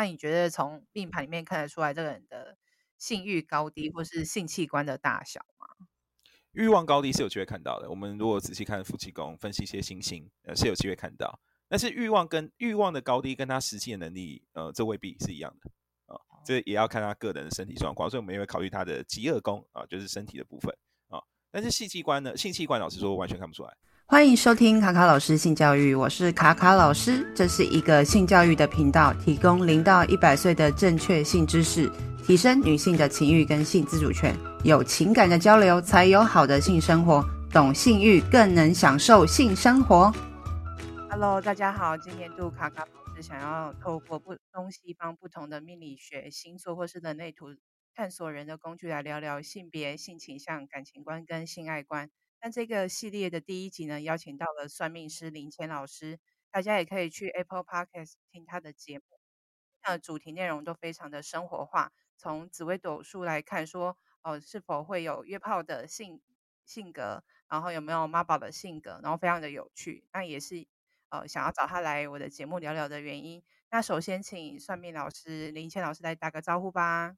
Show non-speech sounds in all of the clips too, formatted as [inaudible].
那你觉得从命盘里面看得出来这个人的性欲高低，或是性器官的大小吗？欲望高低是有机会看到的。我们如果仔细看夫妻宫，分析一些星星，呃，是有机会看到。但是欲望跟欲望的高低跟他实际的能力，呃，这未必是一样的啊、呃。这也要看他个人的身体状况，所以我们也会考虑他的极恶宫啊，就是身体的部分啊、呃。但是性器官呢，性器官老实说完全看不出来。欢迎收听卡卡老师性教育，我是卡卡老师，这是一个性教育的频道，提供零到一百岁的正确性知识。提升女性的情欲跟性自主权，有情感的交流才有好的性生活。懂性欲更能享受性生活。Hello，大家好，今天度卡卡老师想要透过不东西方不同的命理学、星座或是人类图探索人的工具来聊聊性别、性倾向、感情观跟性爱观。那这个系列的第一集呢，邀请到了算命师林谦老师，大家也可以去 Apple Podcast 听他的节目。那主题内容都非常的生活化。从紫微斗数来看说，说哦，是否会有约炮的性性格，然后有没有妈宝的性格，然后非常的有趣。那也是呃想要找他来我的节目聊聊的原因。那首先请算命老师林谦老师来打个招呼吧。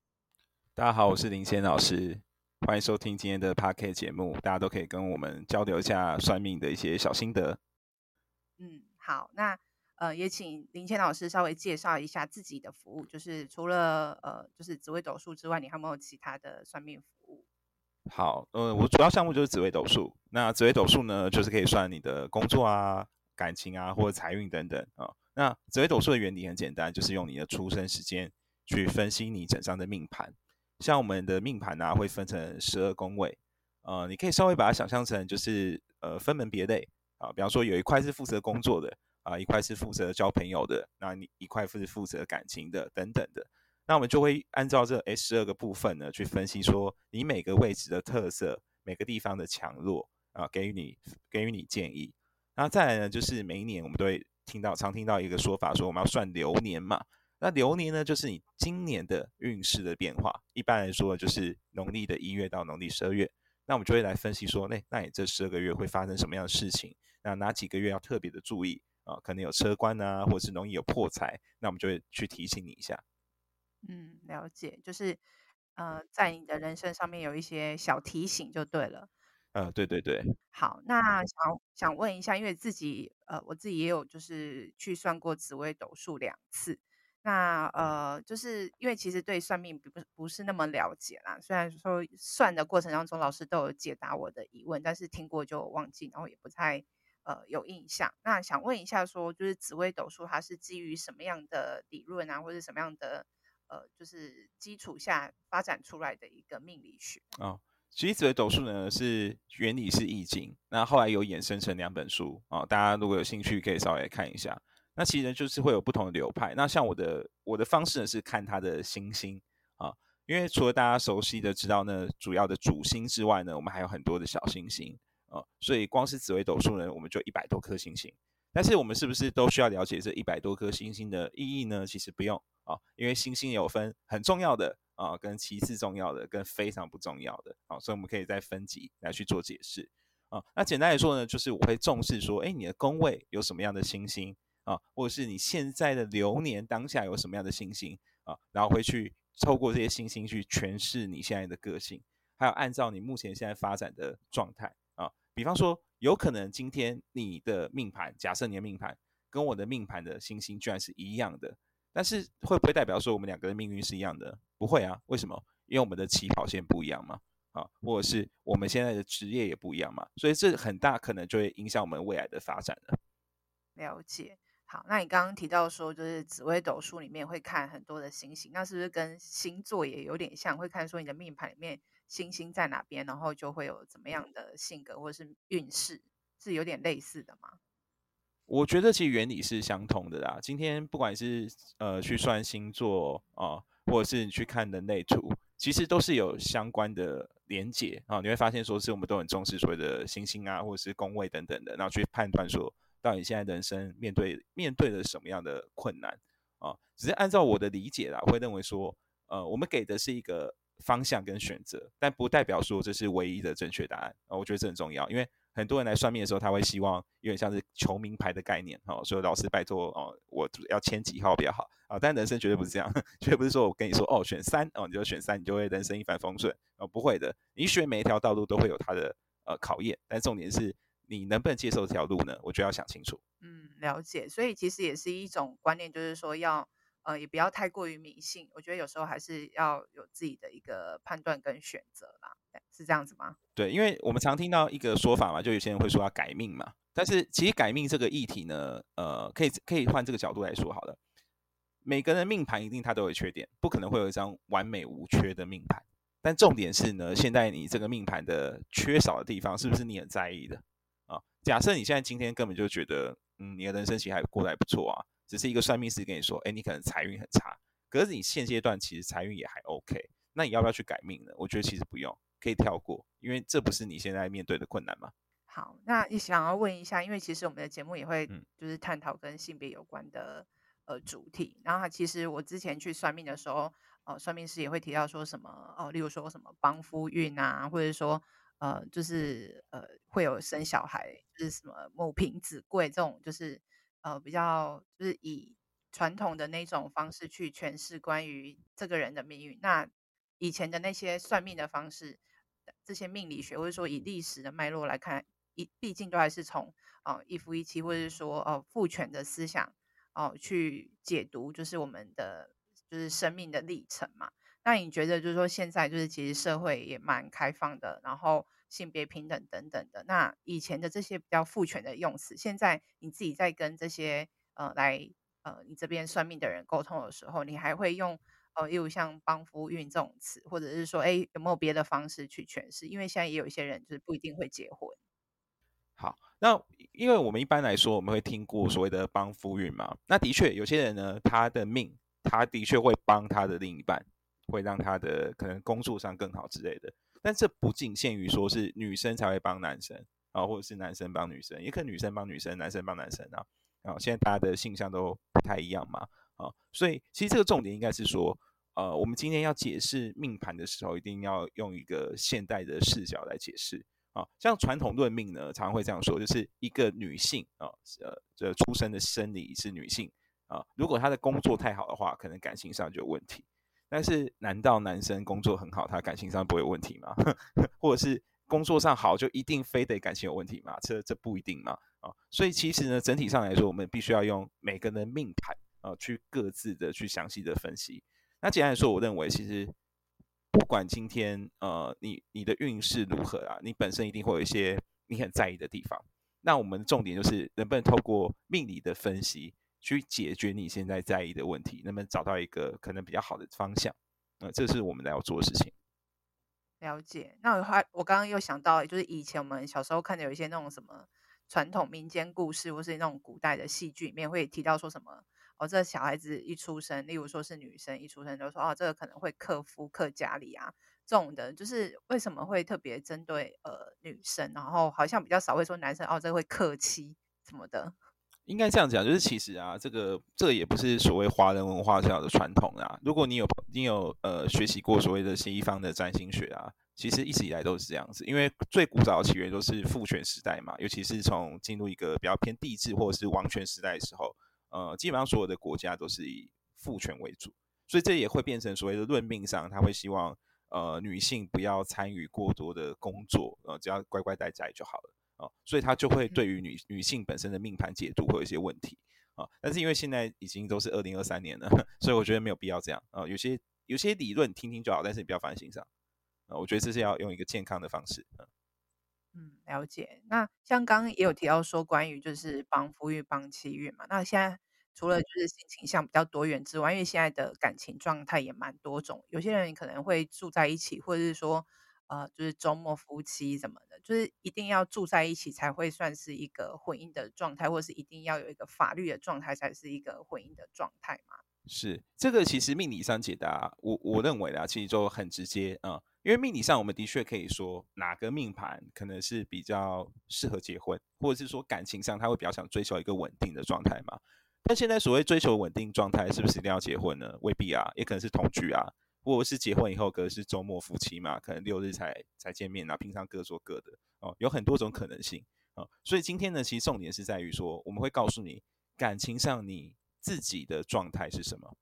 大家好，我是林谦老师，欢迎收听今天的 Podcast 节目。大家都可以跟我们交流一下算命的一些小心得。嗯，好，那。呃，也请林谦老师稍微介绍一下自己的服务，就是除了呃，就是紫微斗数之外，你还有没有其他的算命服务？好，呃，我主要项目就是紫微斗数。那紫微斗数呢，就是可以算你的工作啊、感情啊，或者财运等等啊、哦。那紫微斗数的原理很简单，就是用你的出生时间去分析你整张的命盘。像我们的命盘呢、啊，会分成十二宫位，呃，你可以稍微把它想象成就是呃分门别类啊，比方说有一块是负责工作的。啊，一块是负责交朋友的，那你一块是负责感情的，等等的。那我们就会按照这 S 十二个部分呢，去分析说你每个位置的特色，每个地方的强弱啊，给予你给予你建议。那再来呢，就是每一年我们都会听到常听到一个说法，说我们要算流年嘛。那流年呢，就是你今年的运势的变化。一般来说，就是农历的一月到农历十二月。那我们就会来分析说，那那你这十二个月会发生什么样的事情？那哪几个月要特别的注意？啊，可能有车关啊，或者是容易有破财，那我们就会去提醒你一下。嗯，了解，就是呃，在你的人生上面有一些小提醒就对了。呃，对对对。好，那想想问一下，因为自己呃，我自己也有就是去算过紫微斗数两次。那呃，就是因为其实对算命不不是那么了解啦，虽然说算的过程当中老师都有解答我的疑问，但是听过就忘记，然后也不太。呃，有印象。那想问一下说，说就是紫微斗数，它是基于什么样的理论啊，或者什么样的呃，就是基础下发展出来的一个命理学？哦，其实紫微斗数呢是原理是易经，那后来有衍生成两本书啊，哦，大家如果有兴趣可以稍微看一下。那其实就是会有不同的流派。那像我的我的方式呢是看它的星星啊，因为除了大家熟悉的知道呢主要的主星之外呢，我们还有很多的小星星。啊，所以光是紫微斗数呢，我们就一百多颗星星。但是我们是不是都需要了解这一百多颗星星的意义呢？其实不用啊，因为星星有分很重要的啊，跟其次重要的，跟非常不重要的。啊，所以我们可以再分级来去做解释啊。那简单来说呢，就是我会重视说，哎，你的宫位有什么样的星星啊，或者是你现在的流年当下有什么样的星星啊，然后会去透过这些星星去诠释你现在的个性，还有按照你目前现在发展的状态啊。比方说，有可能今天你的命盘，假设你的命盘跟我的命盘的星星居然是一样的，但是会不会代表说我们两个的命运是一样的？不会啊，为什么？因为我们的起跑线不一样嘛，啊，或者是我们现在的职业也不一样嘛，所以这很大可能就会影响我们未来的发展了。了解。好，那你刚刚提到说，就是紫微斗数里面会看很多的星星，那是不是跟星座也有点像？会看说你的命盘里面。星星在哪边，然后就会有怎么样的性格或者是运势，是有点类似的吗？我觉得其实原理是相同的啦。今天不管是呃去算星座啊、呃，或者是你去看人类图，其实都是有相关的连结啊、呃。你会发现说，是我们都很重视所谓的星星啊，或者是宫位等等的，然后去判断说，到底现在人生面对面对了什么样的困难啊、只是按照我的理解啦，会认为说，呃，我们给的是一个。方向跟选择，但不代表说这是唯一的正确答案啊！我觉得这很重要，因为很多人来算命的时候，他会希望有点像是求名牌的概念，哦，所以老师拜托哦，我要签几号比较好啊？但人生绝对不是这样，[laughs] 绝对不是说我跟你说哦，选三哦，你就选三，你就会人生一帆风顺哦，不会的，你选每一条道路都会有它的呃考验，但重点是你能不能接受这条路呢？我就要想清楚。嗯，了解，所以其实也是一种观念，就是说要。呃，也不要太过于迷信，我觉得有时候还是要有自己的一个判断跟选择啦，是这样子吗？对，因为我们常听到一个说法嘛，就有些人会说要改命嘛，但是其实改命这个议题呢，呃，可以可以换这个角度来说好了，每个人命盘一定它都有缺点，不可能会有一张完美无缺的命盘，但重点是呢，现在你这个命盘的缺少的地方，是不是你很在意的啊？假设你现在今天根本就觉得，嗯，你的人生其实还过得还不错啊。只是一个算命师跟你说，哎，你可能财运很差，可是你现阶段其实财运也还 OK，那你要不要去改命呢？我觉得其实不用，可以跳过，因为这不是你现在面对的困难嘛。好，那你想要问一下，因为其实我们的节目也会就是探讨跟性别有关的呃主题，然后其实我之前去算命的时候，呃，算命师也会提到说什么哦、呃，例如说什么帮夫运啊，或者说呃，就是呃会有生小孩，就是什么母凭子贵这种，就是。呃，比较就是以传统的那种方式去诠释关于这个人的命运。那以前的那些算命的方式，这些命理学，或者说以历史的脉络来看，一毕竟都还是从哦、一夫一妻，或者是说哦、呃、父权的思想哦、去解读，就是我们的就是生命的历程嘛。那你觉得就是说现在就是其实社会也蛮开放的，然后。性别平等等等的，那以前的这些比较父权的用词，现在你自己在跟这些呃来呃你这边算命的人沟通的时候，你还会用呃例如像帮夫运这种词，或者是说，哎，有没有别的方式去诠释？因为现在也有一些人就是不一定会结婚。好，那因为我们一般来说我们会听过所谓的帮夫运嘛，那的确有些人呢，他的命他的确会帮他的另一半，会让他的可能工作上更好之类的。但这不仅限于说是女生才会帮男生啊，或者是男生帮女生，也可能女生帮女生，男生帮男生啊。啊，现在大家的性向都不太一样嘛，啊，所以其实这个重点应该是说，呃，我们今天要解释命盘的时候，一定要用一个现代的视角来解释啊。像传统论命呢，常常会这样说，就是一个女性啊，呃，这出生的生理是女性啊，如果她的工作太好的话，可能感情上就有问题。但是，难道男生工作很好，他感情上不会有问题吗？[laughs] 或者是工作上好，就一定非得感情有问题吗？这这不一定嘛。啊，所以其实呢，整体上来说，我们必须要用每个人的命盘啊，去各自的去详细的分析。那简单来说，我认为其实不管今天呃你你的运势如何啊，你本身一定会有一些你很在意的地方。那我们重点就是能不能透过命理的分析，去解决你现在在意的问题，能不能找到一个可能比较好的方向？呃，这是我们要做的事情。了解。那我还我刚刚又想到，就是以前我们小时候看的有一些那种什么传统民间故事，或是那种古代的戏剧里面会提到说什么哦，这小孩子一出生，例如说是女生一出生就说哦，这个可能会克夫克家里啊，这种的，就是为什么会特别针对呃女生，然后好像比较少会说男生哦，这会克妻什么的。应该这样讲，就是其实啊，这个这个也不是所谓华人文化上的传统啊。如果你有你有呃学习过所谓的西方的占星学啊，其实一直以来都是这样子。因为最古早的起源都是父权时代嘛，尤其是从进入一个比较偏帝制或者是王权时代的时候，呃，基本上所有的国家都是以父权为主，所以这也会变成所谓的论命上，他会希望呃女性不要参与过多的工作，呃，只要乖乖待在就好了。所以他就会对于女女性本身的命盘解读会有一些问题啊。但是因为现在已经都是二零二三年了，[laughs] 所以我觉得没有必要这样啊。有些有些理论听听就好，但是你不要放在心上啊。我觉得这是要用一个健康的方式。嗯，了解。那像刚刚也有提到说关于就是帮夫运、帮妻运嘛。那现在除了就是性倾向比较多元之外，因为现在的感情状态也蛮多种，有些人可能会住在一起，或者是说。呃，就是周末夫妻什么的，就是一定要住在一起才会算是一个婚姻的状态，或是一定要有一个法律的状态才是一个婚姻的状态嘛？是这个，其实命理上解答，我我认为啊，其实就很直接啊、因为命理上我们的确可以说哪个命盘可能是比较适合结婚，或者是说感情上他会比较想追求一个稳定的状态嘛。但现在所谓追求稳定状态，是不是一定要结婚呢？未必啊，也可能是同居啊。或者是结婚以后，可能是周末夫妻嘛，可能六日才才见面啊，平常各做各的哦，有很多种可能性啊、哦。所以今天呢，其实重点是在于说，我们会告诉你感情上你自己的状态是什么，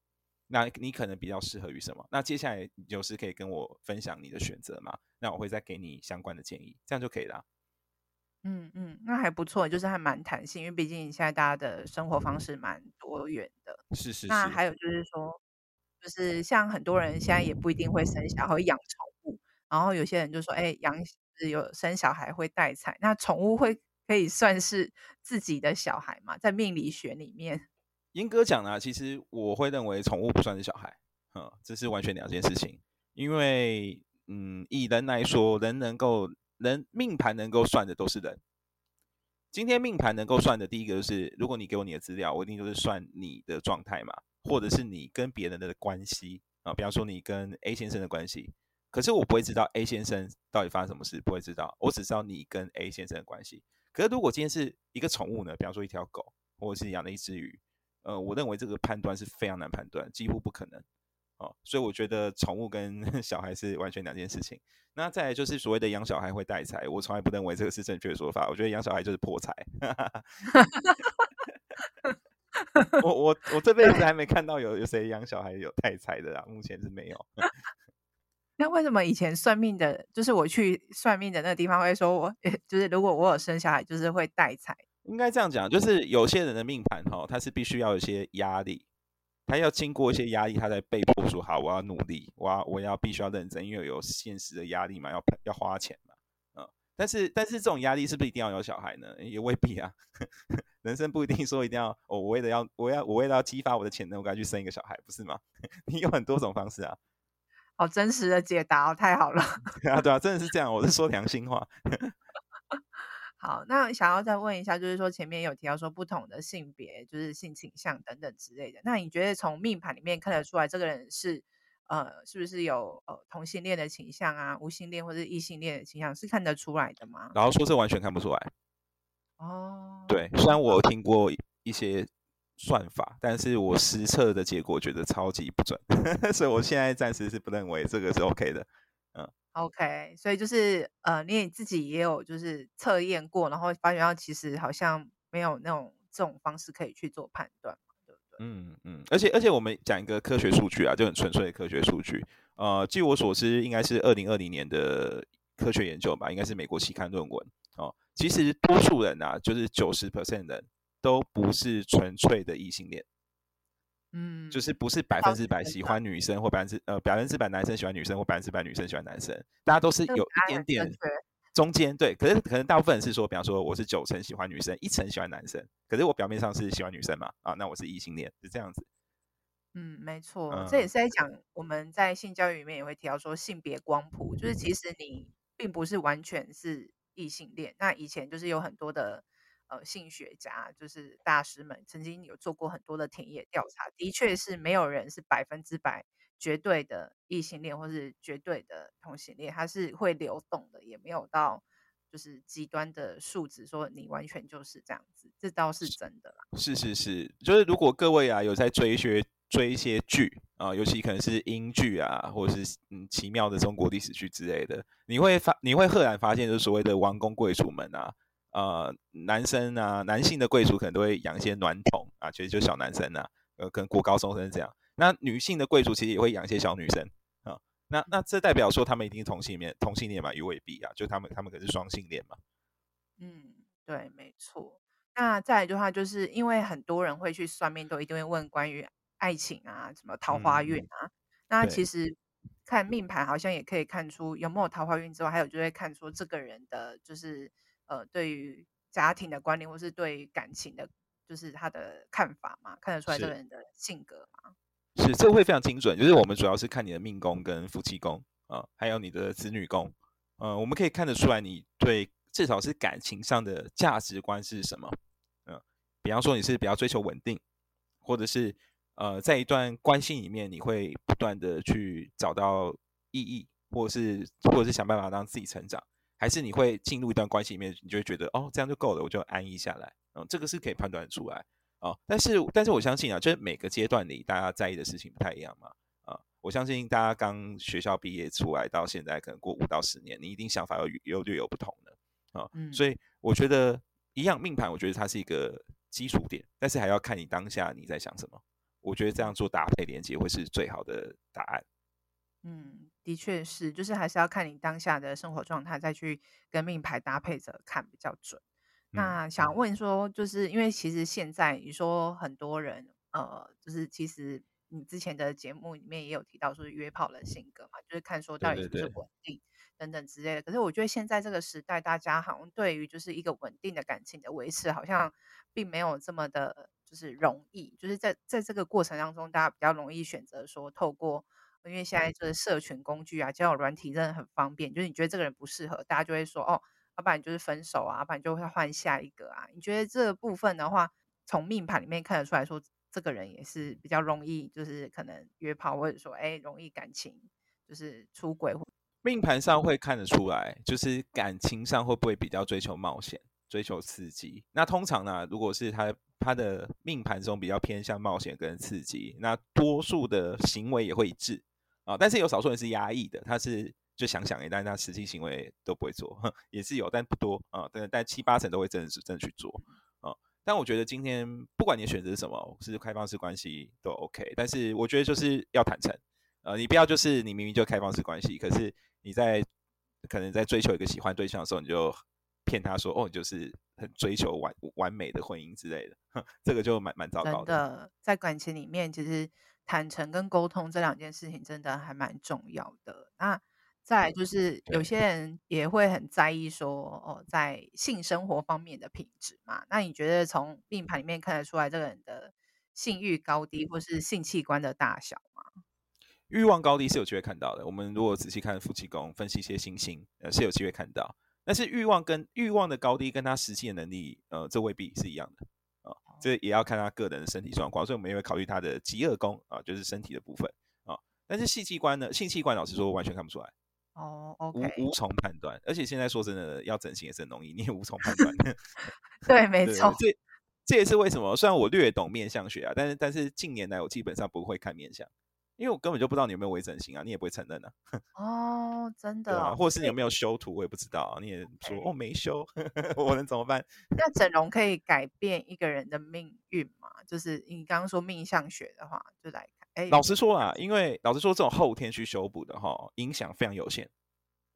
那你可能比较适合于什么。那接下来你就是可以跟我分享你的选择嘛，那我会再给你相关的建议，这样就可以了。嗯嗯，那还不错，就是还蛮弹性，因为毕竟现在大家的生活方式蛮多元的。是是是。那还有就是说，就是像很多人现在也不一定会生小孩，会养宠物。然后有些人就说，哎，养有生小孩会带财，那宠物会可以算是自己的小孩吗？在命理学里面，[laughs] 严格讲呢，其实我会认为宠物不算是小孩，嗯，这是完全两件事情。因为，嗯，以人来说，人能够。人命盘能够算的都是人。今天命盘能够算的第一个就是，如果你给我你的资料，我一定就是算你的状态嘛，或者是你跟别人的关系啊，比方说你跟 A 先生的关系。可是我不会知道 A 先生到底发生什么事，不会知道，我只知道你跟 A 先生的关系。可是如果今天是一个宠物呢，比方说一条狗，或者是养了一只鱼，呃，我认为这个判断是非常难判断，几乎不可能。哦，所以我觉得宠物跟 [laughs] 小孩是完全两件事情。那再来就是所谓的养小孩会带财，我从来不认为这个是正确的说法。我觉得养小孩就是破财。[laughs] [laughs] 我我我这辈子还没看到有有谁养小孩有带财的啊，目前是没有。[laughs] 那为什么以前算命的，就是我去算命的那个地方会说我，[laughs] 就是如果我有生小孩，就是会带财？应该这样讲，就是有些人的命盘哈，他是必须要有一些压力。他要经过一些压力，他才被迫说好，我要努力，我要我要必须要认真，因为有现实的压力嘛，要要花钱但是但是这种压力是不是一定要有小孩呢？也未必啊，[laughs] 人生不一定说一定要，哦，我为了要我要我为了要激发我的潜能，我该去生一个小孩，不是吗？[laughs] 你有很多种方式啊。好真实的解答哦，太好了。[laughs] 对啊对啊，真的是这样，我是说良心话。好，那想要再问一下，就是说前面有提到说不同的性别，就是性倾向等等之类的。那你觉得从命盘里面看得出来，这个人是呃，是不是有呃同性恋的倾向啊，无性恋或者异性恋的倾向，是看得出来的吗？然后说这完全看不出来。哦，对，虽然我有听过一些算法，但是我实测的结果觉得超级不准，[laughs] 所以我现在暂时是不认为这个是 OK 的。嗯 OK，所以就是呃，你自己也有就是测验过，然后发觉到其实好像没有那种这种方式可以去做判断？嗯嗯，而且而且我们讲一个科学数据啊，就很纯粹的科学数据。呃，据我所知，应该是二零二零年的科学研究吧，应该是美国期刊论文哦。其实多数人啊，就是九十 percent 人都不是纯粹的异性恋。嗯，就是不是百分之百喜欢女生，或百分之呃百分之百男生喜欢女生，或百分之百女生喜欢男生，大家都是有一点点中间对。可是可能大部分人是说，比方说我是九成喜欢女生，一成喜欢男生，可是我表面上是喜欢女生嘛，啊，那我是异性恋，是这样子。嗯，没错，嗯、这也是在讲我们在性教育里面也会提到说性别光谱，就是其实你并不是完全是异性恋。那以前就是有很多的。呃，性学家就是大师们曾经有做过很多的田野调查，的确是没有人是百分之百绝对的异性恋或是绝对的同性恋，它是会流动的，也没有到就是极端的数值说你完全就是这样子，这倒是真的啦。是是是，就是如果各位啊有在追一些追一些剧啊，尤其可能是英剧啊，或者是嗯奇妙的中国历史剧之类的，你会发你会赫然发现，就是所谓的王公贵族们啊。呃，男生啊，男性的贵族可能都会养一些暖童啊，其实就是小男生啊，呃，可能国高中生这样。那女性的贵族其实也会养一些小女生啊。那那这代表说他们一定是同性恋，同性恋嘛，也未必啊，就他们他们可是双性恋嘛。嗯，对，没错。那再来的话，就是因为很多人会去算命，都一定会问关于爱情啊，什么桃花运啊。嗯、那其实看命盘好像也可以看出有没有桃花运之外，还有就会看出这个人的就是。呃，对于家庭的观念，或是对于感情的，就是他的看法嘛，看得出来这个人的性格嘛。是，这会非常精准。就是我们主要是看你的命宫跟夫妻宫啊、还有你的子女宫。呃，我们可以看得出来，你对至少是感情上的价值观是什么。嗯、比方说你是比较追求稳定，或者是呃，在一段关系里面，你会不断的去找到意义，或者是或者是想办法让自己成长。还是你会进入一段关系里面，你就会觉得哦，这样就够了，我就安逸下来。嗯，这个是可以判断出来啊、哦。但是，但是我相信啊，就是每个阶段里大家在意的事情不太一样嘛。啊。我相信大家刚学校毕业出来到现在，可能过五到十年，你一定想法有有略有不同的啊。嗯、所以我觉得一样命盘，我觉得它是一个基础点，但是还要看你当下你在想什么。我觉得这样做搭配连接会是最好的答案。嗯，的确是，就是还是要看你当下的生活状态，再去跟命牌搭配着看比较准。嗯、那想问说，就是因为其实现在你说很多人，呃，就是其实。你之前的节目里面也有提到说是约炮的性格嘛，就是看说到底是不是稳定等等之类的。可是我觉得现在这个时代，大家好像对于就是一个稳定的感情的维持，好像并没有这么的，就是容易。就是在在这个过程当中，大家比较容易选择说透过，因为现在就是社群工具啊，交友软体真的很方便。就是你觉得这个人不适合，大家就会说哦，要不然就是分手啊，要不然就会换下一个啊。你觉得这个部分的话，从命盘里面看得出来说？这个人也是比较容易，就是可能约炮，或者说，哎，容易感情就是出轨。命盘上会看得出来，就是感情上会不会比较追求冒险、追求刺激？那通常呢，如果是他他的命盘中比较偏向冒险跟刺激，那多数的行为也会一致啊。但是有少数人是压抑的，他是就想想，但是他实际行为都不会做，[laughs] 也是有，但不多啊。但但七八成都会真的是真的去做啊。但我觉得今天不管你选择是什么，是开放式关系都 OK。但是我觉得就是要坦诚，呃，你不要就是你明明就开放式关系，可是你在可能在追求一个喜欢对象的时候，你就骗他说，哦，你就是很追求完完美的婚姻之类的，这个就蛮蛮糟糕的。真的，在感情里面，其实坦诚跟沟通这两件事情真的还蛮重要的。那。再来就是有些人也会很在意说哦，在性生活方面的品质嘛。那你觉得从命盘里面看得出来这个人的性欲高低，或是性器官的大小吗？欲望高低是有机会看到的。我们如果仔细看夫妻宫，分析一些星星，呃，是有机会看到。但是欲望跟欲望的高低跟他实际的能力，呃，这未必是一样的啊。这也要看他个人的身体状况，所以我们也会考虑他的极恶宫啊，就是身体的部分啊。但是性器官呢，性器官老实说完全看不出来。哦、oh,，OK，无无从判断，而且现在说真的，要整形也是很容易，你也无从判断。[laughs] 对，没错，这这也是为什么。虽然我略懂面相学啊，但是但是近年来我基本上不会看面相，因为我根本就不知道你有没有微整形啊，你也不会承认啊。[laughs] 哦、oh,，真的、啊，或者是你有没有修图，我也不知道，你也说.哦没修，[laughs] 我能怎么办？那整容可以改变一个人的命运吗？就是你刚刚说命相学的话，就来。老实说啊，因为老实说，这种后天去修补的哈，影响非常有限。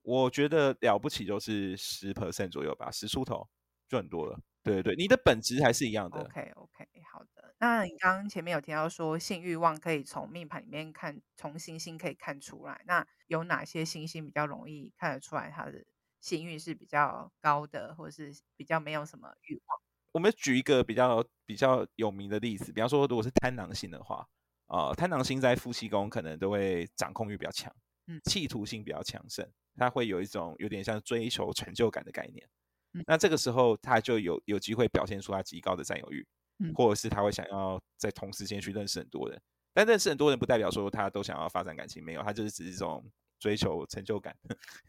我觉得了不起就是十 percent 左右吧，十出头就很多了。对对对，你的本质还是一样的。OK OK，好的。那你刚刚前面有提到说性欲望可以从命盘里面看，从星星可以看出来。那有哪些星星比较容易看得出来他的性欲是比较高的，或者是比较没有什么欲望？我们举一个比较比较有名的例子，比方说，如果是贪狼星的话。啊、呃，贪狼星在夫妻宫可能都会掌控欲比较强，嗯，企图心比较强盛，他会有一种有点像追求成就感的概念，嗯，那这个时候他就有有机会表现出他极高的占有欲，嗯，或者是他会想要在同时间去认识很多人，但认识很多人不代表说他都想要发展感情，没有，他就是只是一种追求成就感，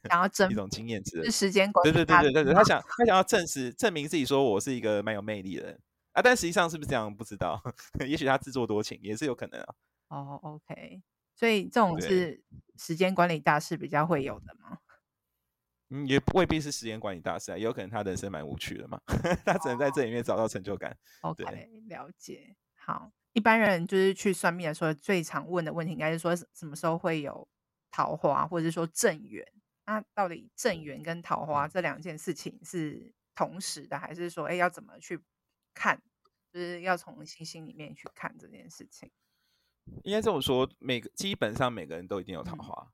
想要 [laughs] 证一种经验值，是时间。管理，对对对对对，他想。他想要证实证明自己说我是一个蛮有魅力的人。啊，但实际上是不是这样？不知道，[laughs] 也许他自作多情也是有可能啊。哦、oh,，OK，所以这种是时间管理大师比较会有的吗？嗯，也未必是时间管理大师啊，也有可能他人生蛮无趣的嘛，[laughs] 他只能在这里面找到成就感。Oh, OK，了解。好，一般人就是去算命的时候，最常问的问题应该是说什么时候会有桃花，或者是说正缘？那到底正缘跟桃花这两件事情是同时的，还是说，哎，要怎么去？看，就是要从星星里面去看这件事情。应该这么说，每个基本上每个人都一定有桃花，嗯，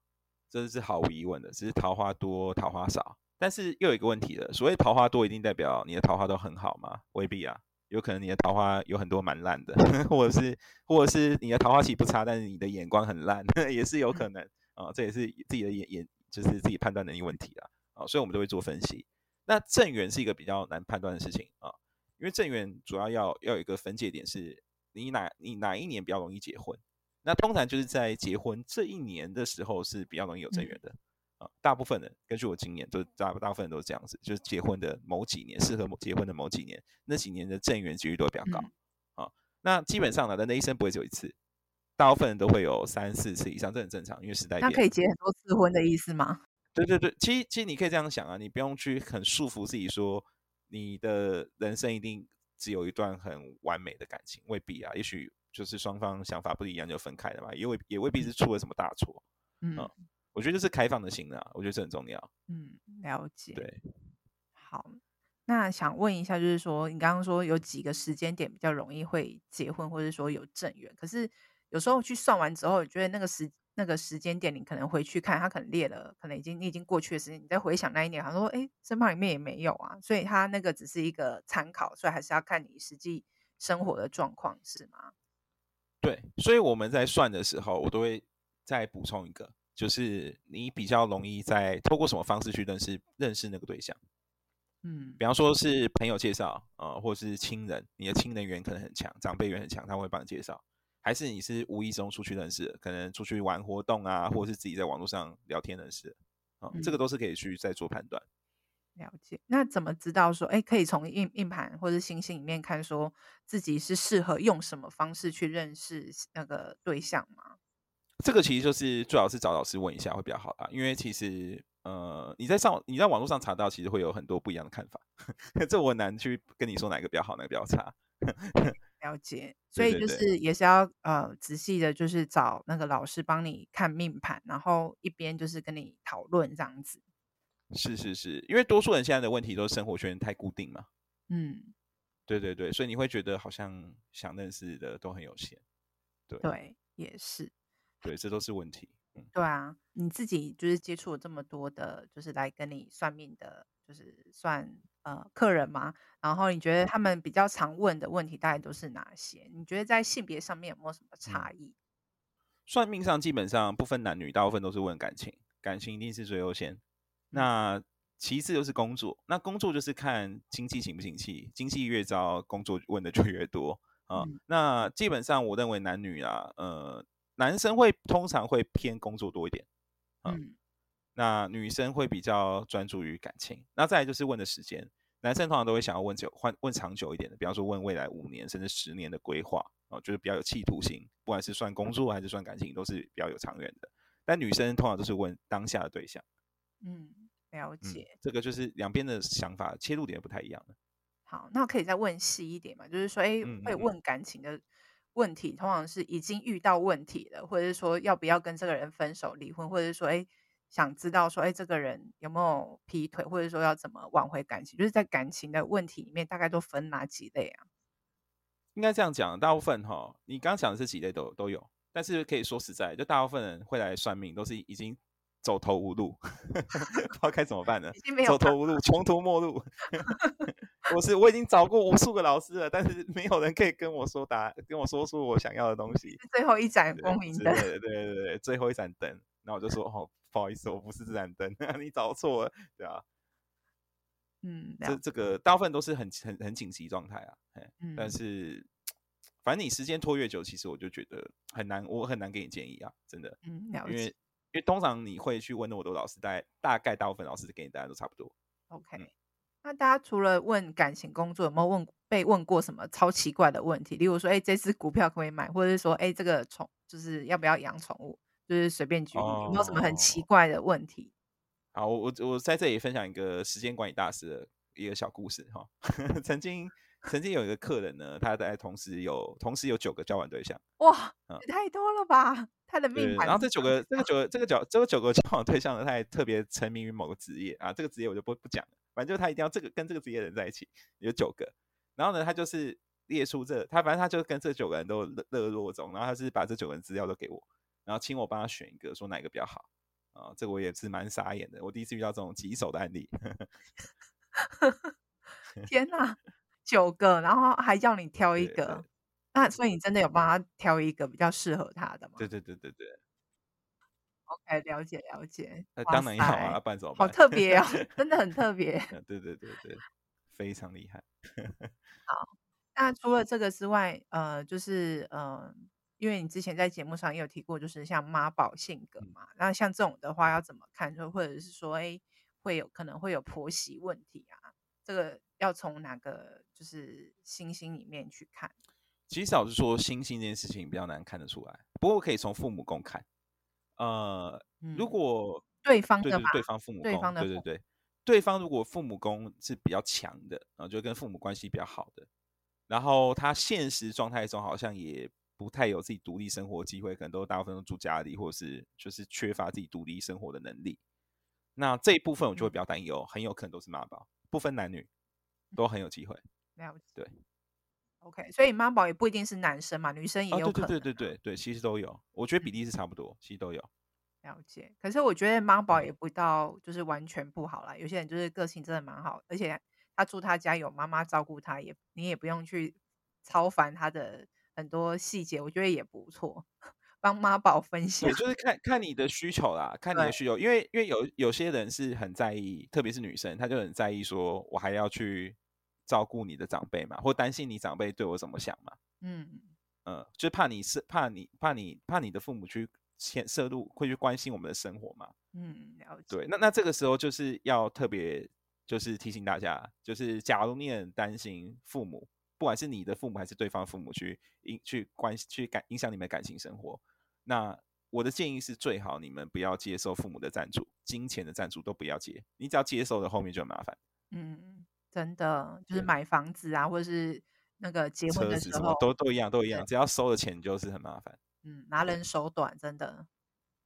这是毫无疑问的。只是桃花多，桃花少。但是又有一个问题了，所谓桃花多，一定代表你的桃花都很好吗？未必啊，有可能你的桃花有很多蛮烂的，[laughs] 或者是或者是你的桃花期不差，但是你的眼光很烂，也是有可能啊，嗯。这也是自己的眼眼，就是自己判断能力问题啊。啊，所以我们都会做分析。那正缘是一个比较难判断的事情啊。因为正缘主要要要有一个分界点，是你哪你哪一年比较容易结婚？那通常就是在结婚这一年的时候是比较容易有正缘的啊。大部分人根据我经验，都大大部分人都是这样子，就是结婚的某几年适合结婚的某几年，那几年的正缘几率都会比较高啊。那基本上呢，人的一生不会只有一次，大部分人都会有三四次以上，这很正常，因为时代变。那可以结很多次婚的意思吗？对对对，其实其实你可以这样想啊，你不用去很束缚自己说，你的人生一定只有一段很完美的感情，未必啊，也许就是双方想法不一样就分开了嘛，也未也未必是出了什么大错。嗯，嗯，我觉得这是开放的心啊，我觉得这很重要。嗯，了解。对，好，那想问一下，就是说你刚刚说有几个时间点比较容易会结婚，或者说有正缘，可是有时候去算完之后，觉得那个时。那个时间点，你可能回去看，他可能列了，可能已经你已经过去的时间，你再回想那一年，他说：“哎，身旁里面也没有啊。”所以他那个只是一个参考，所以还是要看你实际生活的状况，是吗？对，所以我们在算的时候，我都会再补充一个，就是你比较容易在透过什么方式去认识认识那个对象。嗯，比方说是朋友介绍啊、呃，或是亲人，你的亲人缘可能很强，长辈缘很强，他会帮你介绍。还是你是无意中出去认识的，可能出去玩活动啊，或者是自己在网络上聊天认识的，哦，嗯，这个都是可以去再做判断。了解，那怎么知道说，哎，可以从硬硬盘或者星星里面看，说自己是适合用什么方式去认识那个对象吗？这个其实就是最好是找老师问一下会比较好啦，因为其实呃，你在上你在网络上查到，其实会有很多不一样的看法，[laughs] 这我很难去跟你说哪个比较好，哪个比较差。了解，所以就是也是要呃仔细的，就是找那个老师帮你看命盘，然后一边就是跟你讨论这样子。是是是，因为多数人现在的问题都是生活圈太固定嘛。嗯，对对对，所以你会觉得好像想认识的都很有限。对对，也是。对，这都是问题。嗯，对啊，你自己就是接触了这么多的，就是来跟你算命的，就是算。呃，客人吗？然后你觉得他们比较常问的问题大概都是哪些？你觉得在性别上面有没有什么差异？算命上基本上不分男女，大部分都是问感情，感情一定是最优先。那其次就是工作，那工作就是看经济行不行气，经济越糟，工作问的就越多啊。嗯、那基本上我认为男女啊，呃，男生会通常会偏工作多一点，嗯。那女生会比较专注于感情，那再来就是问的时间，男生通常都会想要问久，换问长久一点的，比方说问未来五年甚至十年的规划哦，就是比较有企图心，不管是算工作还是算感情，都是比较有长远的。但女生通常都是问当下的对象。嗯，了解。嗯，这个就是两边的想法切入点不太一样的。好，那我可以再问细一点嘛？就是说，哎，会问感情的问题，通常是已经遇到问题了，或者是说要不要跟这个人分手、离婚，或者是说，哎。想知道说，哎，这个人有没有劈腿，或者说要怎么挽回感情？就是在感情的问题里面，大概都分哪几类啊？应该这样讲，大部分哈，你刚刚讲的这几类都都有，但是可以说实在，就大部分人会来算命，都是已经走投无路，[laughs] 不知道该怎么办呢？走投无路，穷途末路。[laughs] 我是我已经找过无数个老师了，但是没有人可以跟我说答案，跟我说出我想要的东西。最后一盏光明灯，对对对对，最后一盏灯。那我就说哦。[laughs] 不好意思，我不是自然灯，[laughs] 你找错了，对啊，嗯，这这个大部分都是很很很紧急状态啊，嗯，但是反正你时间拖越久，其实我就觉得很难，我很难给你建议啊，真的，嗯，因为因为通常你会去问那么多老师，大概大概大部分老师给你答案都差不多。OK，嗯，那大家除了问感情、工作，有没有问被问过什么超奇怪的问题？例如说，哎，这只股票可不可以买，或者是说，哎，这个宠就是要不要养宠物？就是随便举例，有没有什么很奇怪的问题？好，我我我在这里分享一个时间管理大师的一个小故事哈。[laughs] 曾经曾经有一个客人呢，他在同时有同时有九个交往对象，哇，也太多了吧？他的命盘。然后这九个这个九个这个九这个九个交往对象呢，他还特别沉迷于某个职业啊，这个职业我就不不讲了，反正就他一定要这个跟这个职业的人在一起，有九个。然后呢，他就是列出这他反正他就跟这九个人都热热络中，然后他是把这九个人资料都给我。然后请我帮他选一个，说哪个比较好啊？这个我也是蛮傻眼的，我第一次遇到这种棘手的案例。[laughs] 天哪，九个，然后还叫你挑一个，那所以你真的有帮他挑一个比较适合他的吗？对对对对对。OK，了解了解。那当然要啊，不然怎么办？好特别哦，真的很特 [laughs] 别。对对对对，非常厉害。好，那除了这个之外，呃，就是呃。因为你之前在节目上也有提过，就是像妈宝性格嘛，那像这种的话要怎么看？就或者是说，哎，会有可能会有婆媳问题啊？这个要从哪个就是星星里面去看？其实老实说，星星这件事情比较难看得出来，不过可以从父母宫看。呃，嗯、如果对方的对对对方父母宫，对对对，对方如果父母宫是比较强的，然后就跟父母关系比较好的，然后他现实状态中好像也不太有自己独立生活机会，可能都大部分都住家里，或者是就是缺乏自己独立生活的能力。那这一部分我就会比较担忧，嗯、很有可能都是妈宝，不分男女都很有机会。了解。对。OK，所以妈宝也不一定是男生嘛，女生也有可能、啊。对对对对对，其实都有，我觉得比例是差不多，其实都有。了解。可是我觉得妈宝也不到就是完全不好啦，有些人就是个性真的蛮好，而且他住他家有妈妈照顾他，也你也不用去超烦他的很多细节，我觉得也不错。帮妈宝分享，也就。是看看你的需求啦，看你的需求，因为因为有有些人是很在意，特别是女生，她就很在意说，我还要去照顾你的长辈嘛，或担心你长辈对我怎么想嘛，嗯。嗯，就怕你是怕你怕你怕你的父母去牵涉入会去关心我们的生活嘛，嗯，了解。对，那那这个时候就是要特别就是提醒大家，就是假如你很担心父母，不管是你的父母还是对方父母去影去关去感影响你们的感情生活。那我的建议是，最好你们不要接受父母的赞助，金钱的赞助都不要接。你只要接受了，后面就很麻烦。嗯，真的，就是买房子啊，或者是那个结婚的时候，都都一样，都一样。只要收了钱，就是很麻烦。嗯，拿人手短，真的。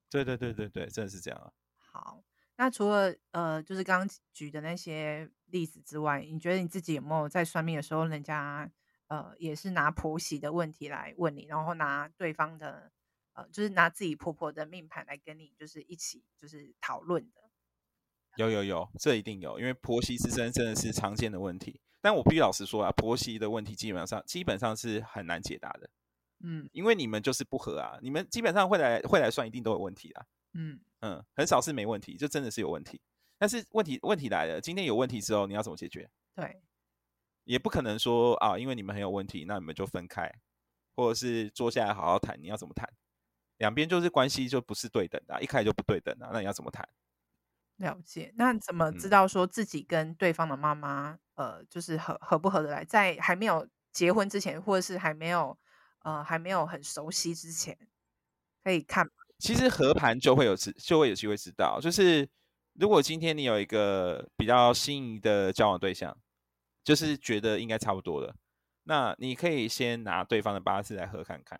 对对对对对，真的是这样啊。好，那除了呃，就是刚刚举的那些例子之外，你觉得你自己有没有在算命的时候，人家呃也是拿婆媳的问题来问你，然后拿对方的？呃，就是拿自己婆婆的命盘来跟你，就是一起就是讨论的。有有有，这一定有，因为婆媳之争真的是常见的问题。但我必须老实说啊，婆媳的问题基本上基本上是很难解答的。嗯，因为你们就是不合啊，你们基本上会来会来算，一定都有问题啊。嗯嗯，很少是没问题，就真的是有问题。但是问题问题来了，今天有问题之后，你要怎么解决？对，也不可能说啊，因为你们很有问题，那你们就分开，或者是坐下来好好谈，你要怎么谈？两边就是关系就不是对等的，啊，一开始就不对等啊，那你要怎么谈？了解，那怎么知道说自己跟对方的妈妈，嗯、呃，就是合合不合得来？在还没有结婚之前，或者是还没有呃还没有很熟悉之前，可以看。其实合盘就会有知就会有机会知道。就是如果今天你有一个比较心仪的交往对象，就是觉得应该差不多了，那你可以先拿对方的八字来合看看。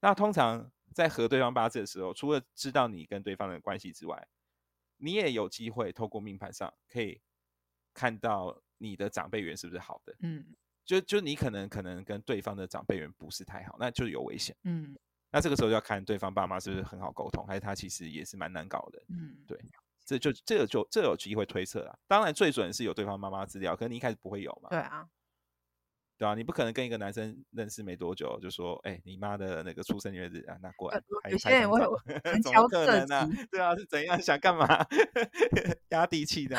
那通常。在合对方八字的时候，除了知道你跟对方的关系之外，你也有机会透过命盘上可以看到你的长辈缘是不是好的。嗯，就就你可能可能跟对方的长辈缘不是太好，那就有危险。嗯，那这个时候要看对方爸妈是不是很好沟通，还是他其实也是蛮难搞的。嗯，对，这就这个就这有机会推测啊。当然最准是有对方妈妈资料，可是你一开始不会有嘛。对啊。对啊，你不可能跟一个男生认识没多久就说，哎、欸，你妈的那个出生月日啊，那过来。有些人会 [laughs] 怎么可能呢、啊？对啊，是怎样想干嘛？[laughs] 压地气的，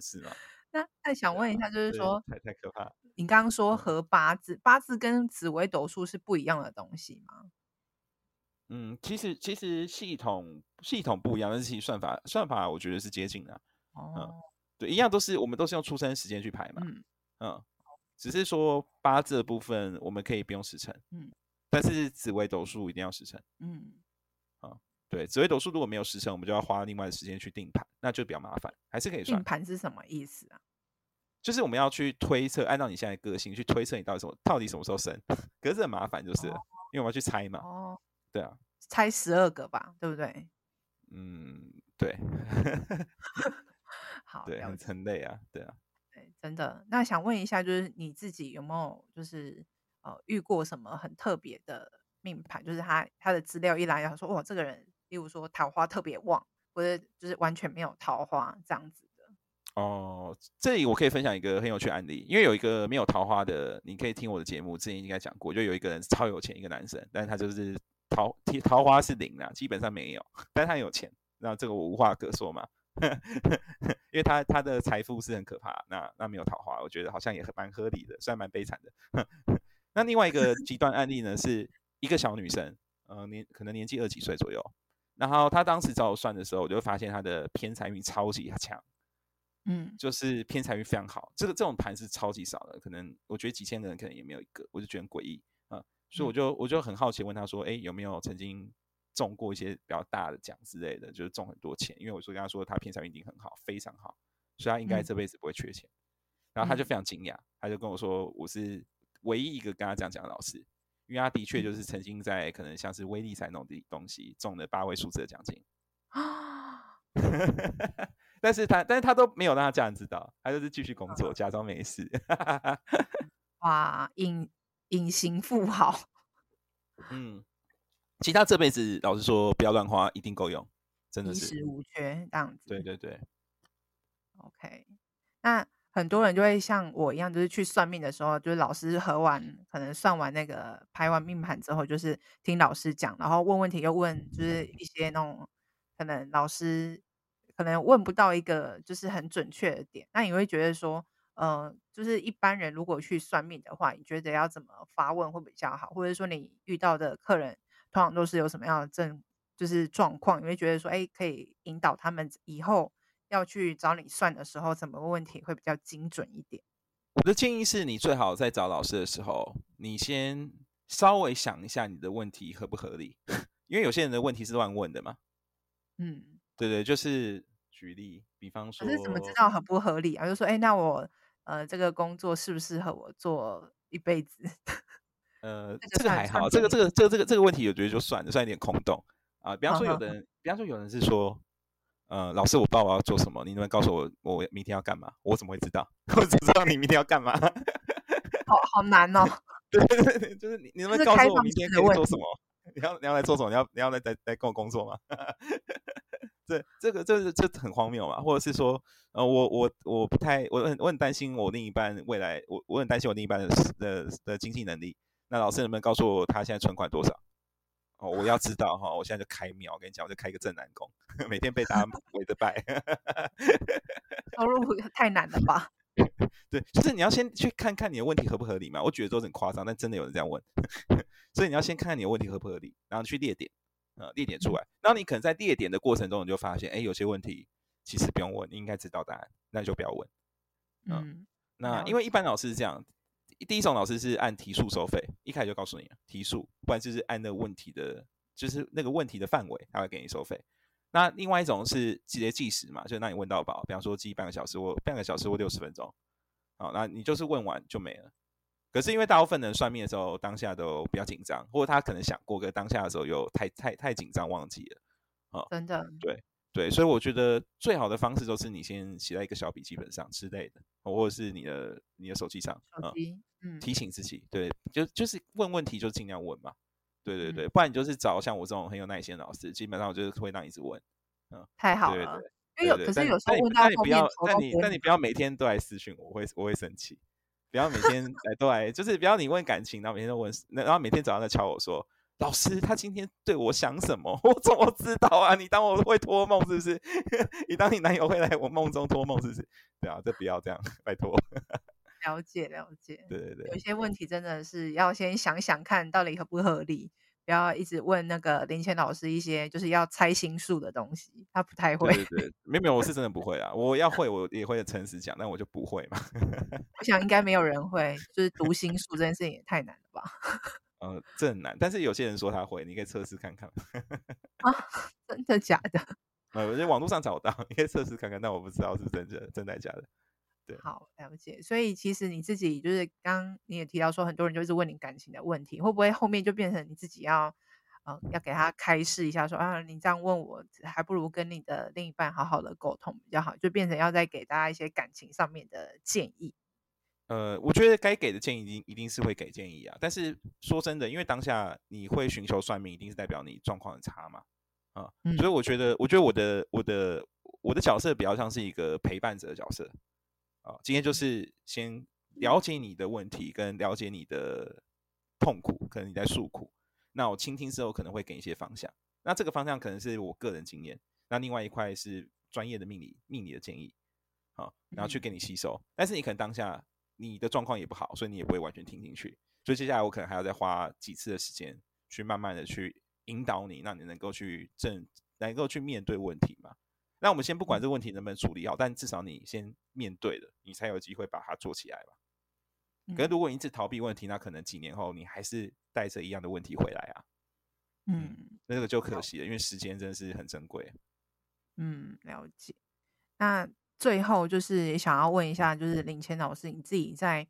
是吗？[laughs] 那再想问一下，就是说，太太可怕。你刚刚说合八字，八字跟紫微斗数是不一样的东西吗？嗯，其实其实系统系统不一样，但是其实算法算法我觉得是接近的。哦、嗯，对，一样都是我们都是用出生时间去排嘛。嗯嗯。只是说八字的部分，我们可以不用时辰，嗯，但是紫微斗数一定要时辰，嗯，啊，对，紫微斗数如果没有时辰，我们就要花另外的时间去定盘，那就比较麻烦，还是可以算。定盘是什么意思啊？就是我们要去推测，按照你现在的个性去推测你到底什么，到底什么时候生，[laughs] 可是很麻烦，就是、哦、因为我们要去猜嘛，哦，对啊，猜十二个吧，对不对？嗯，对，[laughs] 好，对，很很累啊，对啊。真的，那想问一下，就是你自己有没有就是呃遇过什么很特别的命盘？就是他他的资料一来，他说哇，这个人，例如说桃花特别旺，或者就是完全没有桃花这样子的。哦，这里我可以分享一个很有趣的案例，因为有一个没有桃花的，你可以听我的节目，之前应该讲过，就有一个人超有钱，一个男生，但是他就是桃桃花是零啊，基本上没有，但是他有钱，那这个我无话可说嘛。[laughs] 因为他他的财富是很可怕，那那没有桃花，我觉得好像也蛮合理的，虽然蛮悲惨的。[laughs] 那另外一个极端案例呢，是一个小女生，呃年可能年纪二几岁左右，然后她当时找我算的时候，我就发现她的偏财运超级强，嗯，就是偏财运非常好。这个这种盘是超级少的，可能我觉得几千个人可能也没有一个，我就觉得很诡异。所以我就我就很好奇问他说，哎，有没有曾经中过一些比较大的奖之类的，就是中很多钱？因为我说跟他说他偏财运一定很好，非常好，所以他应该这辈子不会缺钱。然后他就非常惊讶，他就跟我说，我是唯一一个跟他这样讲的老师，因为他的确就是曾经在可能像是威力彩那种的东西中了八位数字的奖金啊。[laughs] 但是他，但是他都没有让他家人知道，他就是继续工作，假装没事。[laughs] 哇，隐隐形富豪。嗯，其他这辈子老实说，不要乱花，一定够用，真的是衣食无缺这样子。对对对。OK，那很多人就会像我一样，就是去算命的时候，就是老师合完，可能算完那个排完命盘之后，就是听老师讲，然后问问题，又问就是一些那种可能老师。可能问不到一个就是很准确的点，那你会觉得说，呃，就是一般人如果去算命的话，你觉得要怎么发问会比较好？或者说你遇到的客人通常都是有什么样的症，就是状况？你会觉得说，哎，可以引导他们以后要去找你算的时候，怎么问问题会比较精准一点？我的建议是你最好在找老师的时候，你先稍微想一下你的问题合不合理，因为有些人的问题是乱问的嘛。嗯。对对，就是举例，比方说，可是怎么知道合不合理啊？就说，哎，那我呃，这个工作适不适合我做一辈子？呃，这个还好，这个这个这个这个这个问题，我觉得就算了，算有点空洞啊。比方说，有的人，比方说，有人是说，呃，老师，我不知道我要做什么，你能不能告诉我，我明天要干嘛？我怎么会知道？[laughs] 我只知道你明天要干嘛。好好难哦。[laughs] 对对对，就是你，你能不能告诉我明天可以做什么？你要你要来做什么？你要你要来来来跟我工作吗？对，这个这这很荒谬嘛，或者是说，呃，我我我不太，我很我很担心我另一半未来，我我很担心我另一半的的的经济能力。那老师能不能告诉我他现在存款多少？哦，我要知道哈，我现在就开庙，我跟你讲，我就开一个正南宫，[laughs] 每天被大家围着拜。[laughs] 收入太难了吧？[laughs] 对，就是你要先去看看你的问题合不合理嘛。我觉得都很夸张，但真的有人这样问，所以你要先看看你的问题合不合理，然后去列点。呃，列点出来，那你可能在列点的过程中，你就发现，哎，有些问题其实不用问，你应该知道答案，那就不要问。嗯，嗯，那因为一般老师是这样，第一种老师是按题数收费，一开始就告诉你题数，不然就是按那个问题的，就是那个问题的范围，他会给你收费。那另外一种是直接计时嘛，就让你问到饱，比方说计半个小时或半个小时或六十分钟，好，那你就是问完就没了。可是因为大部分人算命的时候，当下都比较紧张，或者他可能想过，个当下的时候又太太太紧张忘记了，啊，真的，对对，所以我觉得最好的方式就是你先写在一个小笔记本上之类的，或者是你的你的手机上，手机，嗯，提醒自己，对，就就是问问题就尽量问嘛，对对对，不然你就是找像我这种很有耐心的老师，基本上我就是会让你一直问，嗯，太好了，因为有可是有时候问到后面，但你不要，但你但你不要每天都来私讯我，我会我会生气。不要每天来都来，就是不要你问感情，然后每天都问，然后每天早上在敲我说，老师他今天对我想什么？[laughs] 我怎么知道啊？你当我会托梦是不是？[laughs] 你当你男友会来我梦中托梦是不是？对啊，这不要这样，拜托。了解了解，对对对，有一些问题真的是要先想想看到底合不合理。不要一直问那个林谦老师一些就是要猜心术的东西，他不太会。对对对，[laughs] 没有没有，我是真的不会啊！我要会，我也会诚实讲，但我就不会嘛。[laughs] 我想应该没有人会，就是读心术这件事情也太难了吧？[laughs] 呃，这很难，但是有些人说他会，你可以测试看看。啊，真的假的？呃，我在网络上找到，你可以测试看看，但我不知道是真的真的假的。好，了解，所以其实你自己就是刚刚你也提到说，很多人就是问你感情的问题，会不会后面就变成你自己要，呃，要给他开示一下说，说啊，你这样问我，还不如跟你的另一半好好的沟通比较好，就变成要再给大家一些感情上面的建议。呃，我觉得该给的建议一定一定是会给建议啊，但是说真的，因为当下你会寻求算命，一定是代表你状况很差嘛，啊，嗯，所以我觉得，我觉得我的我的我的角色比较像是一个陪伴者的角色。啊，今天就是先了解你的问题，跟了解你的痛苦，可能你在诉苦。那我倾听之后，可能会给一些方向。那这个方向可能是我个人经验，那另外一块是专业的命理命理的建议。好，然后去给你吸收。但是你可能当下你的状况也不好，所以你也不会完全听进去。所以接下来我可能还要再花几次的时间，去慢慢的去引导你，让你能够去正，能够去面对问题嘛。那我们先不管这个问题能不能处理好，但至少你先面对了，你才有机会把它做起来吧。可是如果你一直逃避问题，那可能几年后你还是带着一样的问题回来啊。嗯，那这个就可惜了，因为时间真的是很珍贵。嗯，了解。那最后就是想要问一下，就是林谦老师，你自己在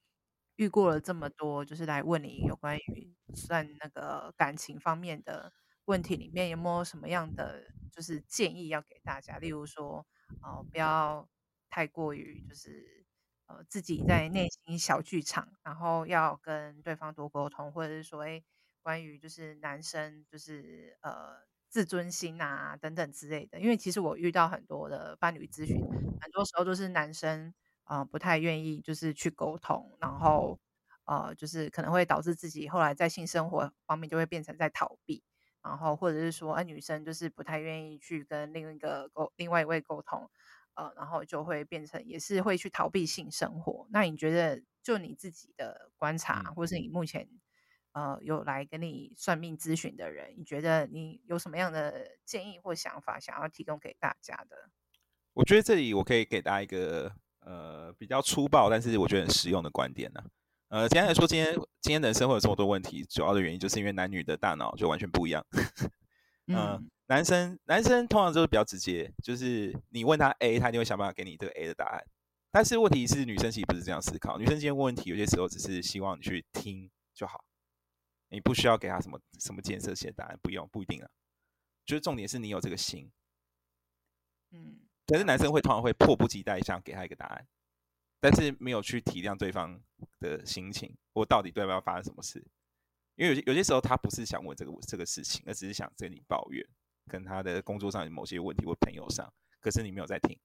遇过了这么多，就是来问你有关于算那个感情方面的问题里面，有没有什么样的就是建议要给大家？例如说，呃，不要太过于就是呃自己在内心小剧场，然后要跟对方多沟通，或者是说，哎。关于就是男生就是呃自尊心啊等等之类的，因为其实我遇到很多的伴侣咨询，很多时候都是男生呃不太愿意就是去沟通，然后呃就是可能会导致自己后来在性生活方面就会变成在逃避，然后或者是说呃女生就是不太愿意去跟另一个沟另外一位沟通，呃然后就会变成也是会去逃避性生活。那你觉得就你自己的观察，或是你目前？呃，有来跟你算命咨询的人，你觉得你有什么样的建议或想法想要提供给大家的？我觉得这里我可以给大家一个呃比较粗暴，但是我觉得很实用的观点呢、啊。呃，简单来说，今天今天人生会有这么多问题，主要的原因就是因为男女的大脑就完全不一样。[laughs] 呃、嗯，男生男生通常就是比较直接，就是你问他 A，他一定会想办法给你这个 A 的答案。但是问题是，女生其实不是这样思考，女生今天问问题，有些时候只是希望你去听就好。你不需要给他什么什么建设性的答案，不用，不一定啊。就是重点是你有这个心，嗯。可是男生会通常会迫不及待想给他一个答案，但是没有去体谅对方的心情，或到底对方要发生什么事。因为有些有些时候他不是想问这个这个事情，而只是想跟你抱怨，跟他的工作上有某些问题或朋友上，可是你没有在听。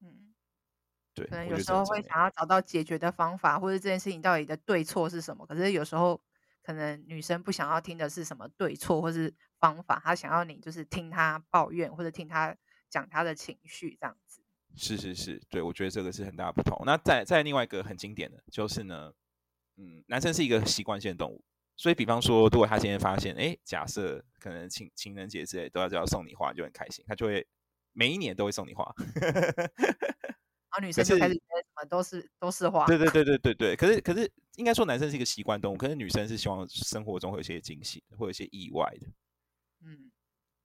嗯，对。可能有时候会想要找到解决的方法，或者这件事情到底的对错是什么，可是有时候。可能女生不想要听的是什么对错或是方法，她想要你就是听她抱怨或者听她讲她的情绪这样子。是是是，对，我觉得这个是很大的不同。那再再另外一个很经典的就是呢，嗯，男生是一个习惯性的动物，所以比方说，如果他今天发现，哎，假设可能情情人节之类都要就要送你花，就很开心，他就会每一年都会送你花。然后女生就开始觉得什么都是都是花。对对 [laughs] 对对对对。可是可是应该说男生是一个习惯动物，可是女生是希望生活中会有一些惊喜，会有一些意外的。嗯，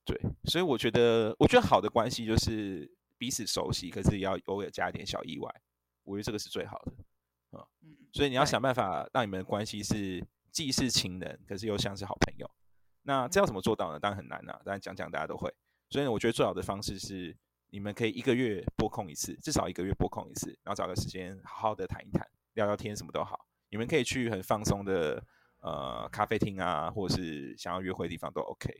对。所以我觉得我觉得好的关系就是彼此熟悉，可是也要偶尔加一点小意外。我觉得这个是最好的。嗯。所以你要想办法让你们的关系是既是情人，可是又像是好朋友。那这要怎么做到呢？当然很难呐、啊。当然讲讲大家都会。所以我觉得最好的方式是。你们可以一个月拨空一次，至少一个月拨空一次，然后找个时间好好的谈一谈，聊聊天，什么都好。你们可以去很放松的呃咖啡厅啊，或者是想要约会的地方都 OK，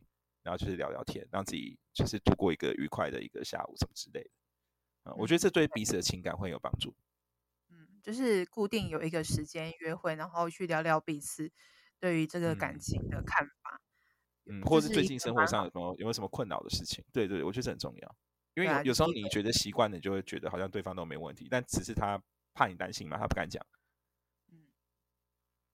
然后就是聊聊天，让自己就是度过一个愉快的一个下午什么之类的。嗯，我觉得这对彼此的情感会有帮助。嗯，就是固定有一个时间约会，然后去聊聊彼此对于这个感情的看法。嗯，或者是最近生活上有什么有没有什么困扰的事情？对对，我觉得这很重要。因为有有时候你觉得习惯了，你就会觉得好像对方都没问题，但只是他怕你担心嘛，他不敢讲。嗯，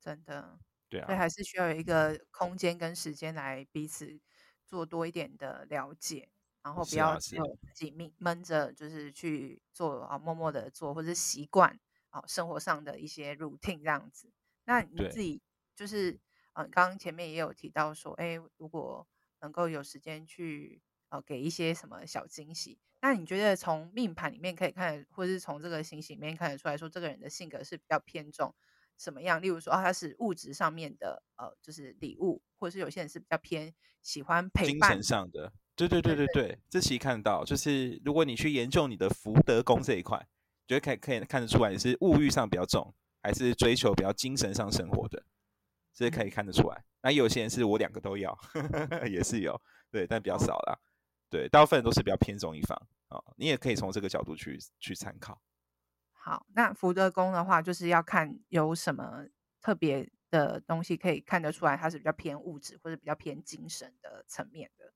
真的。对啊。所以还是需要有一个空间跟时间来彼此做多一点的了解，然后不要自己闷闷着，就是去做啊，默默的做，或者习惯啊生活上的一些 routine 这样子。那你自己就是嗯，刚刚前面也有提到说，哎，如果能够有时间去。呃，给一些什么小惊喜？那你觉得从命盘里面可以看，或者是从这个星星里面看得出来说，这个人的性格是比较偏重什么样？例如说，啊，他是物质上面的，呃，就是礼物，或者是有些人是比较偏喜欢陪伴。精神上的，对对对对对，对对这期看到就是，如果你去研究你的福德宫这一块，觉得可以可以看得出来，你是物欲上比较重，还是追求比较精神上生活的，这可以看得出来。嗯、那有些人是我两个都要，[laughs] 也是有，对，但比较少啦。对，大部分人都是比较偏重一方啊、哦，你也可以从这个角度去去参考。好，那福德宫的话，就是要看有什么特别的东西可以看得出来，它是比较偏物质或者比较偏精神的层面的。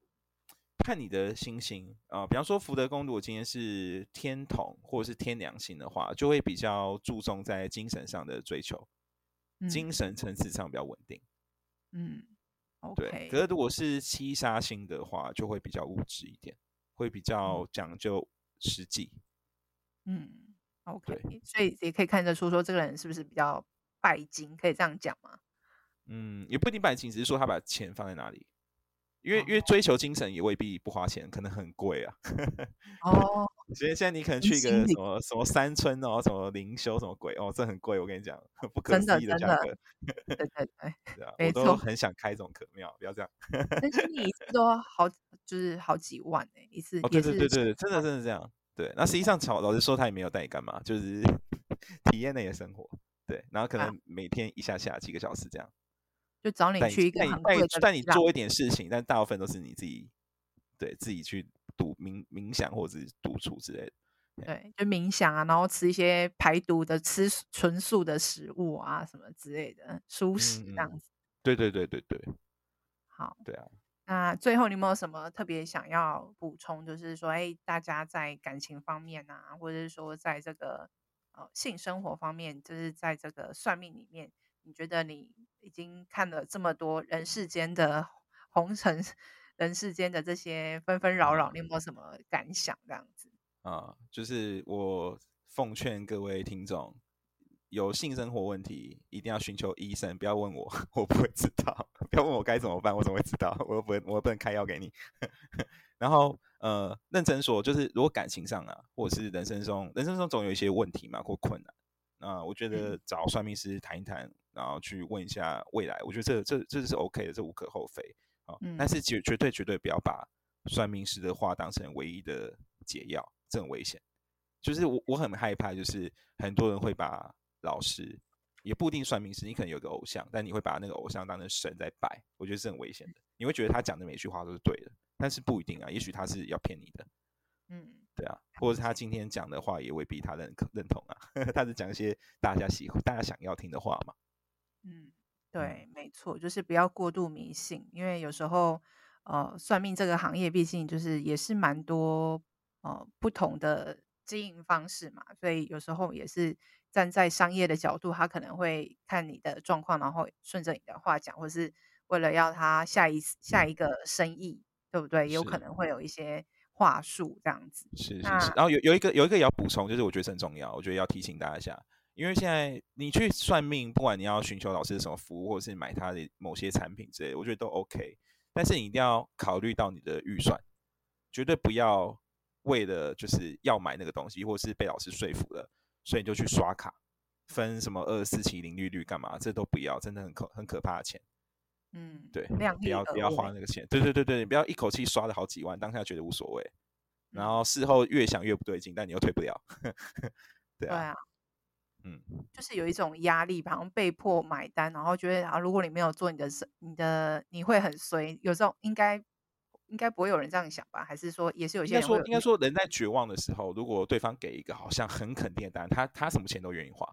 看你的星星啊、呃，比方说福德宫，如果今天是天同或者是天梁星的话，就会比较注重在精神上的追求，嗯、精神层次上比较稳定。嗯。Okay. 对，可是如果是七杀星的话，就会比较物质一点，会比较讲究实际。嗯，OK，所以也可以看得出说这个人是不是比较拜金，可以这样讲吗？嗯，也不一定拜金，只是说他把钱放在哪里。因为因为追求精神也未必不花钱，可能很贵啊。哦，[laughs] 所以现在你可能去一个什么什么山村哦，什么灵修什么鬼哦，这很贵，我跟你讲，[laughs] 不可思议的价格。对对对，对啊，我都很想开这种可庙，不要这样。但是你一次 [laughs] 都好，就是好几万哎，一次。哦，对对对对，真的真的这样。对，那实际上曹老实说，他也没有带你干嘛，就是体验那些生活。对，然后可能每天一下下几个小时这样。就找你去一个很贵的，带你做一点事情，但大部分都是你自己，对自己去读冥冥想或者是独处之类的。对，就冥想啊，然后吃一些排毒的、吃纯素的食物啊，什么之类的，蔬食这样子。嗯、对对对对对。好。对啊。那最后你有没有什么特别想要补充？就是说，哎，大家在感情方面啊，或者是说在这个性生活方面，就是在这个算命里面，你觉得你？已经看了这么多人世间的红尘，人世间的这些纷纷扰扰，你有没有什么感想？这样子啊，就是我奉劝各位听众，有性生活问题一定要寻求医生，不要问我，我不会知道。不要问我该怎么办，我怎么会知道？我又不，我又不能开药给你。[laughs] 然后呃，认真说，就是如果感情上啊，或者是人生中，人生中总有一些问题嘛，或困难。那我觉得找算命师谈一谈。然后去问一下未来，我觉得这这这是 OK 的，这无可厚非啊。嗯、但是绝绝对绝对不要把算命师的话当成唯一的解药，这很危险。就是我我很害怕，就是很多人会把老师，也不一定算命师，你可能有个偶像，但你会把那个偶像当成神在拜，我觉得是很危险的。你会觉得他讲的每句话都是对的，但是不一定啊，也许他是要骗你的。嗯，对啊，或者是他今天讲的话也未必他认可认同啊，[laughs] 他是讲一些大家喜欢、大家想要听的话嘛。嗯，对，没错，就是不要过度迷信，因为有时候，呃，算命这个行业毕竟就是也是蛮多呃不同的经营方式嘛，所以有时候也是站在商业的角度，他可能会看你的状况，然后顺着你的话讲，或是为了要他下一下一个生意，对不对？有可能会有一些话术这样子。是是是，然后有有一个有一个也要补充，就是我觉得很重要，我觉得要提醒大家一下。因为现在你去算命，不管你要寻求老师的什么服务，或者是买他的某些产品之类的，我觉得都 OK。但是你一定要考虑到你的预算，绝对不要为了就是要买那个东西，或是被老师说服了，所以你就去刷卡，分什么二四七零利率干嘛？这都不要，真的很可很可怕的钱。嗯，对，不要不要花那个钱。对对对对，你不要一口气刷了好几万，当下觉得无所谓，然后事后越想越不对劲，但你又退不了。[laughs] 对啊。对啊嗯，就是有一种压力，好像被迫买单，然后觉得啊，如果你没有做你的事，你的你会很衰。有时候应该应该不会有人这样想吧？还是说也是有些人？应该说应该说人在绝望的时候，如果对方给一个好像很肯定的答案，他他什么钱都愿意花。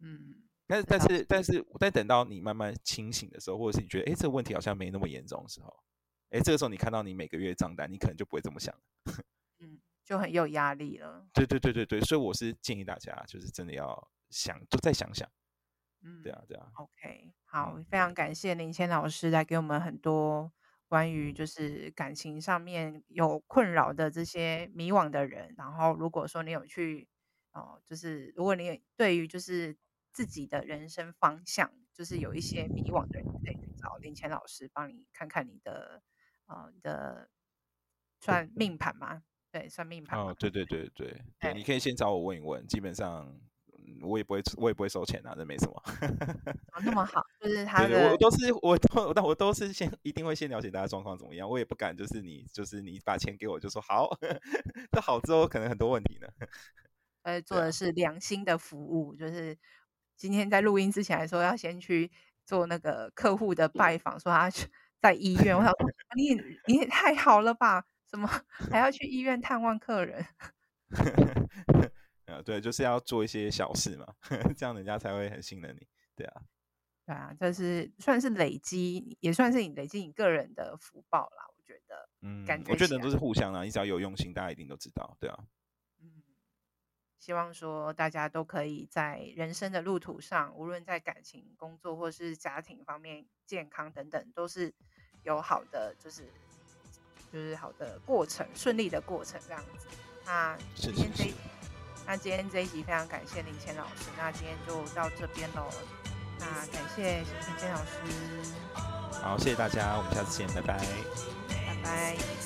嗯，但是但是但是在等到你慢慢清醒的时候，或者是你觉得哎这个问题好像没那么严重的时候，哎这个时候你看到你每个月账单，你可能就不会这么想。[laughs] 嗯。就很有压力了。对对对对对，所以我是建议大家，就是真的要想，就再想想。嗯，对啊对啊。OK，好，非常感谢林谦老师来给我们很多关于就是感情上面有困扰的这些迷惘的人。然后如果说你有去哦，就是如果你对于就是自己的人生方向就是有一些迷惘的人，可以去找林谦老师帮你看看你的呃你的算命盘吗？对，算命盘哦，对对对对对，对，[laughs] 你可以先找我问一问，基本上我也不会，我也不会收钱啊，这没什么。哦，那么好，就是他的，对对我都是我都，但我都是先一定会先了解大家状况怎么样，我也不敢就是你就是你把钱给我就说好，[laughs] 这好之后可能很多问题呢。呃，[laughs] 做的是良心的服务，就是今天在录音之前还说要先去做那个客户的拜访，说他在医院，我想说你你也太好了吧。怎么还要去医院探望客人？[laughs] 啊，对，就是要做一些小事嘛，[laughs] 这样人家才会很信任你。对啊，对啊，这是算是累积，也算是你累积你个人的福报啦。我觉得，嗯，感觉我觉得人都是互相的，你只要有用心，大家一定都知道。对啊，嗯，希望说大家都可以在人生的路途上，无论在感情、工作或是家庭方面、健康等等，都是有好的，就是。就是好的过程，顺利的过程这样子。那今天这一，那今天这一集非常感谢林谦老师。那今天就到这边喽。那感谢林谦老师。好，谢谢大家，我们下次见，拜拜。拜拜。